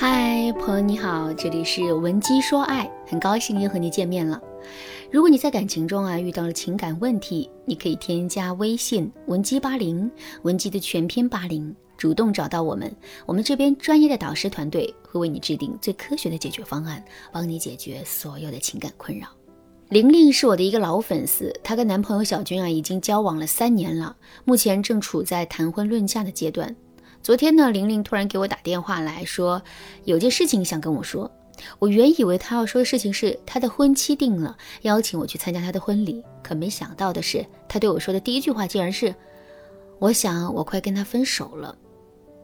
嗨，朋友你好，这里是文姬说爱，很高兴又和你见面了。如果你在感情中啊遇到了情感问题，你可以添加微信文姬八零，文姬的全拼八零，主动找到我们，我们这边专业的导师团队会为你制定最科学的解决方案，帮你解决所有的情感困扰。玲玲是我的一个老粉丝，她跟男朋友小军啊已经交往了三年了，目前正处在谈婚论嫁的阶段。昨天呢，玲玲突然给我打电话来说，有件事情想跟我说。我原以为她要说的事情是她的婚期定了，邀请我去参加她的婚礼。可没想到的是，她对我说的第一句话竟然是：“我想我快跟他分手了。”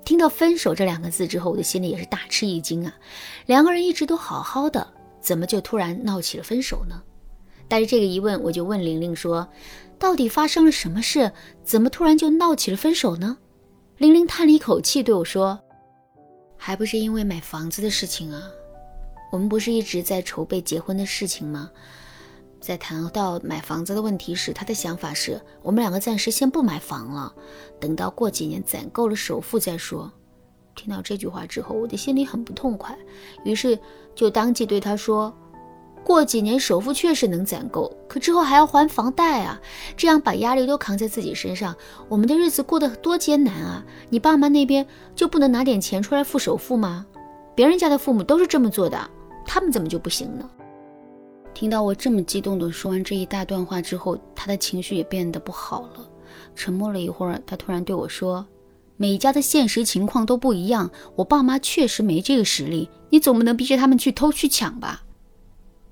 听到“分手”这两个字之后，我的心里也是大吃一惊啊！两个人一直都好好的，怎么就突然闹起了分手呢？带着这个疑问，我就问玲玲说：“到底发生了什么事？怎么突然就闹起了分手呢？”玲玲叹了一口气，对我说：“还不是因为买房子的事情啊！我们不是一直在筹备结婚的事情吗？在谈到买房子的问题时，他的想法是我们两个暂时先不买房了，等到过几年攒够了首付再说。”听到这句话之后，我的心里很不痛快，于是就当即对他说。过几年首付确实能攒够，可之后还要还房贷啊，这样把压力都扛在自己身上，我们的日子过得多艰难啊！你爸妈那边就不能拿点钱出来付首付吗？别人家的父母都是这么做的，他们怎么就不行呢？听到我这么激动的说完这一大段话之后，他的情绪也变得不好了。沉默了一会儿，他突然对我说：“每家的现实情况都不一样，我爸妈确实没这个实力，你总不能逼着他们去偷去抢吧？”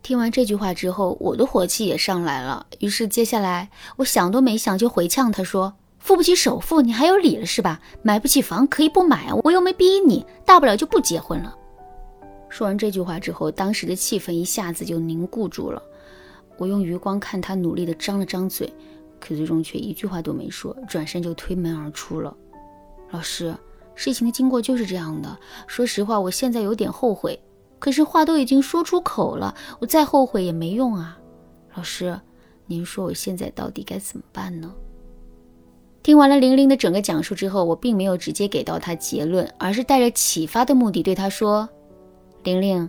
听完这句话之后，我的火气也上来了。于是接下来，我想都没想就回呛他说：“付不起首付，你还有理了是吧？买不起房可以不买啊，我又没逼你，大不了就不结婚了。”说完这句话之后，当时的气氛一下子就凝固住了。我用余光看他，努力的张了张嘴，可最终却一句话都没说，转身就推门而出了。老师，事情的经过就是这样的。说实话，我现在有点后悔。可是话都已经说出口了，我再后悔也没用啊！老师，您说我现在到底该怎么办呢？听完了玲玲的整个讲述之后，我并没有直接给到她结论，而是带着启发的目的对她说：“玲玲，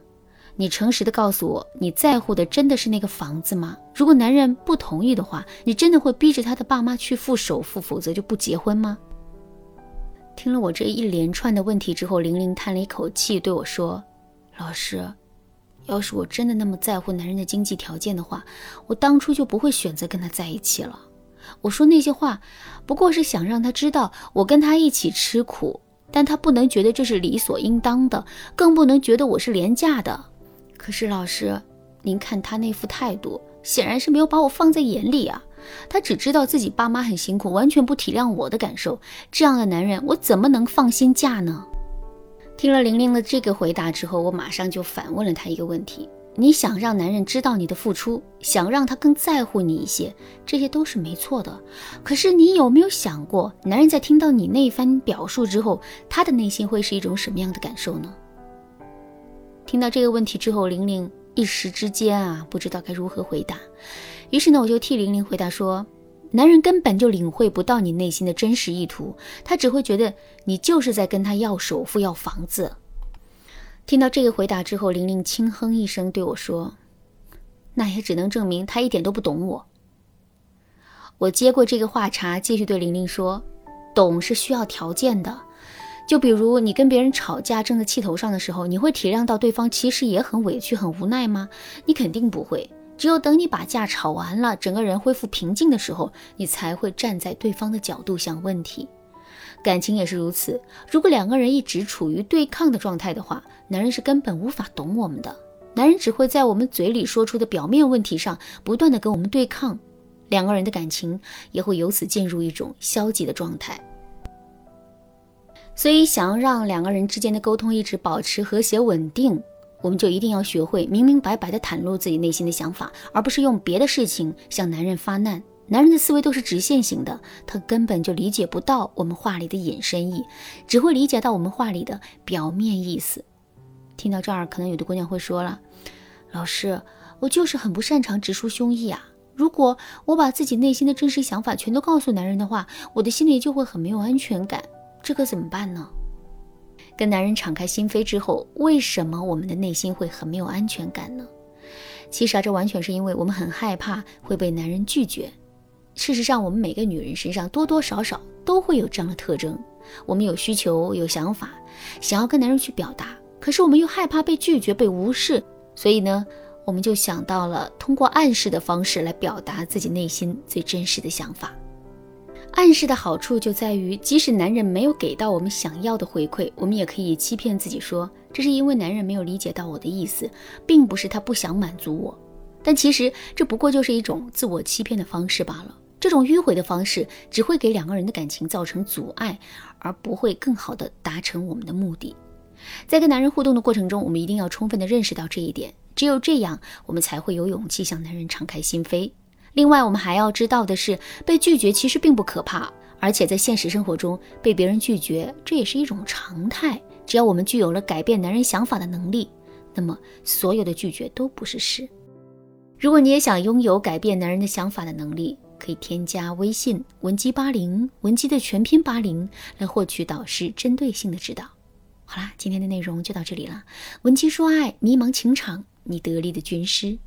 你诚实的告诉我，你在乎的真的是那个房子吗？如果男人不同意的话，你真的会逼着他的爸妈去付首付，否则就不结婚吗？”听了我这一连串的问题之后，玲玲叹了一口气对我说。老师，要是我真的那么在乎男人的经济条件的话，我当初就不会选择跟他在一起了。我说那些话，不过是想让他知道我跟他一起吃苦，但他不能觉得这是理所应当的，更不能觉得我是廉价的。可是老师，您看他那副态度，显然是没有把我放在眼里啊。他只知道自己爸妈很辛苦，完全不体谅我的感受。这样的男人，我怎么能放心嫁呢？听了玲玲的这个回答之后，我马上就反问了她一个问题：你想让男人知道你的付出，想让他更在乎你一些，这些都是没错的。可是你有没有想过，男人在听到你那番表述之后，他的内心会是一种什么样的感受呢？听到这个问题之后，玲玲一时之间啊，不知道该如何回答。于是呢，我就替玲玲回答说。男人根本就领会不到你内心的真实意图，他只会觉得你就是在跟他要首付、要房子。听到这个回答之后，玲玲轻哼一声对我说：“那也只能证明他一点都不懂我。”我接过这个话茬，继续对玲玲说：“懂是需要条件的，就比如你跟别人吵架正在气头上的时候，你会体谅到对方其实也很委屈、很无奈吗？你肯定不会。”只有等你把架吵完了，整个人恢复平静的时候，你才会站在对方的角度想问题。感情也是如此，如果两个人一直处于对抗的状态的话，男人是根本无法懂我们的。男人只会在我们嘴里说出的表面问题上不断的跟我们对抗，两个人的感情也会由此进入一种消极的状态。所以，想要让两个人之间的沟通一直保持和谐稳定。我们就一定要学会明明白白地袒露自己内心的想法，而不是用别的事情向男人发难。男人的思维都是直线型的，他根本就理解不到我们话里的隐身意，只会理解到我们话里的表面意思。听到这儿，可能有的姑娘会说了：“老师，我就是很不擅长直抒胸臆啊！如果我把自己内心的真实想法全都告诉男人的话，我的心里就会很没有安全感，这可怎么办呢？”跟男人敞开心扉之后，为什么我们的内心会很没有安全感呢？其实啊，这完全是因为我们很害怕会被男人拒绝。事实上，我们每个女人身上多多少少都会有这样的特征。我们有需求、有想法，想要跟男人去表达，可是我们又害怕被拒绝、被无视，所以呢，我们就想到了通过暗示的方式来表达自己内心最真实的想法。暗示的好处就在于，即使男人没有给到我们想要的回馈，我们也可以欺骗自己说，这是因为男人没有理解到我的意思，并不是他不想满足我。但其实这不过就是一种自我欺骗的方式罢了。这种迂回的方式只会给两个人的感情造成阻碍，而不会更好的达成我们的目的。在跟男人互动的过程中，我们一定要充分的认识到这一点，只有这样，我们才会有勇气向男人敞开心扉。另外，我们还要知道的是，被拒绝其实并不可怕，而且在现实生活中被别人拒绝，这也是一种常态。只要我们具有了改变男人想法的能力，那么所有的拒绝都不是事。如果你也想拥有改变男人的想法的能力，可以添加微信文姬八零，文姬的全拼八零，来获取导师针对性的指导。好啦，今天的内容就到这里了。文姬说爱，迷茫情场，你得力的军师。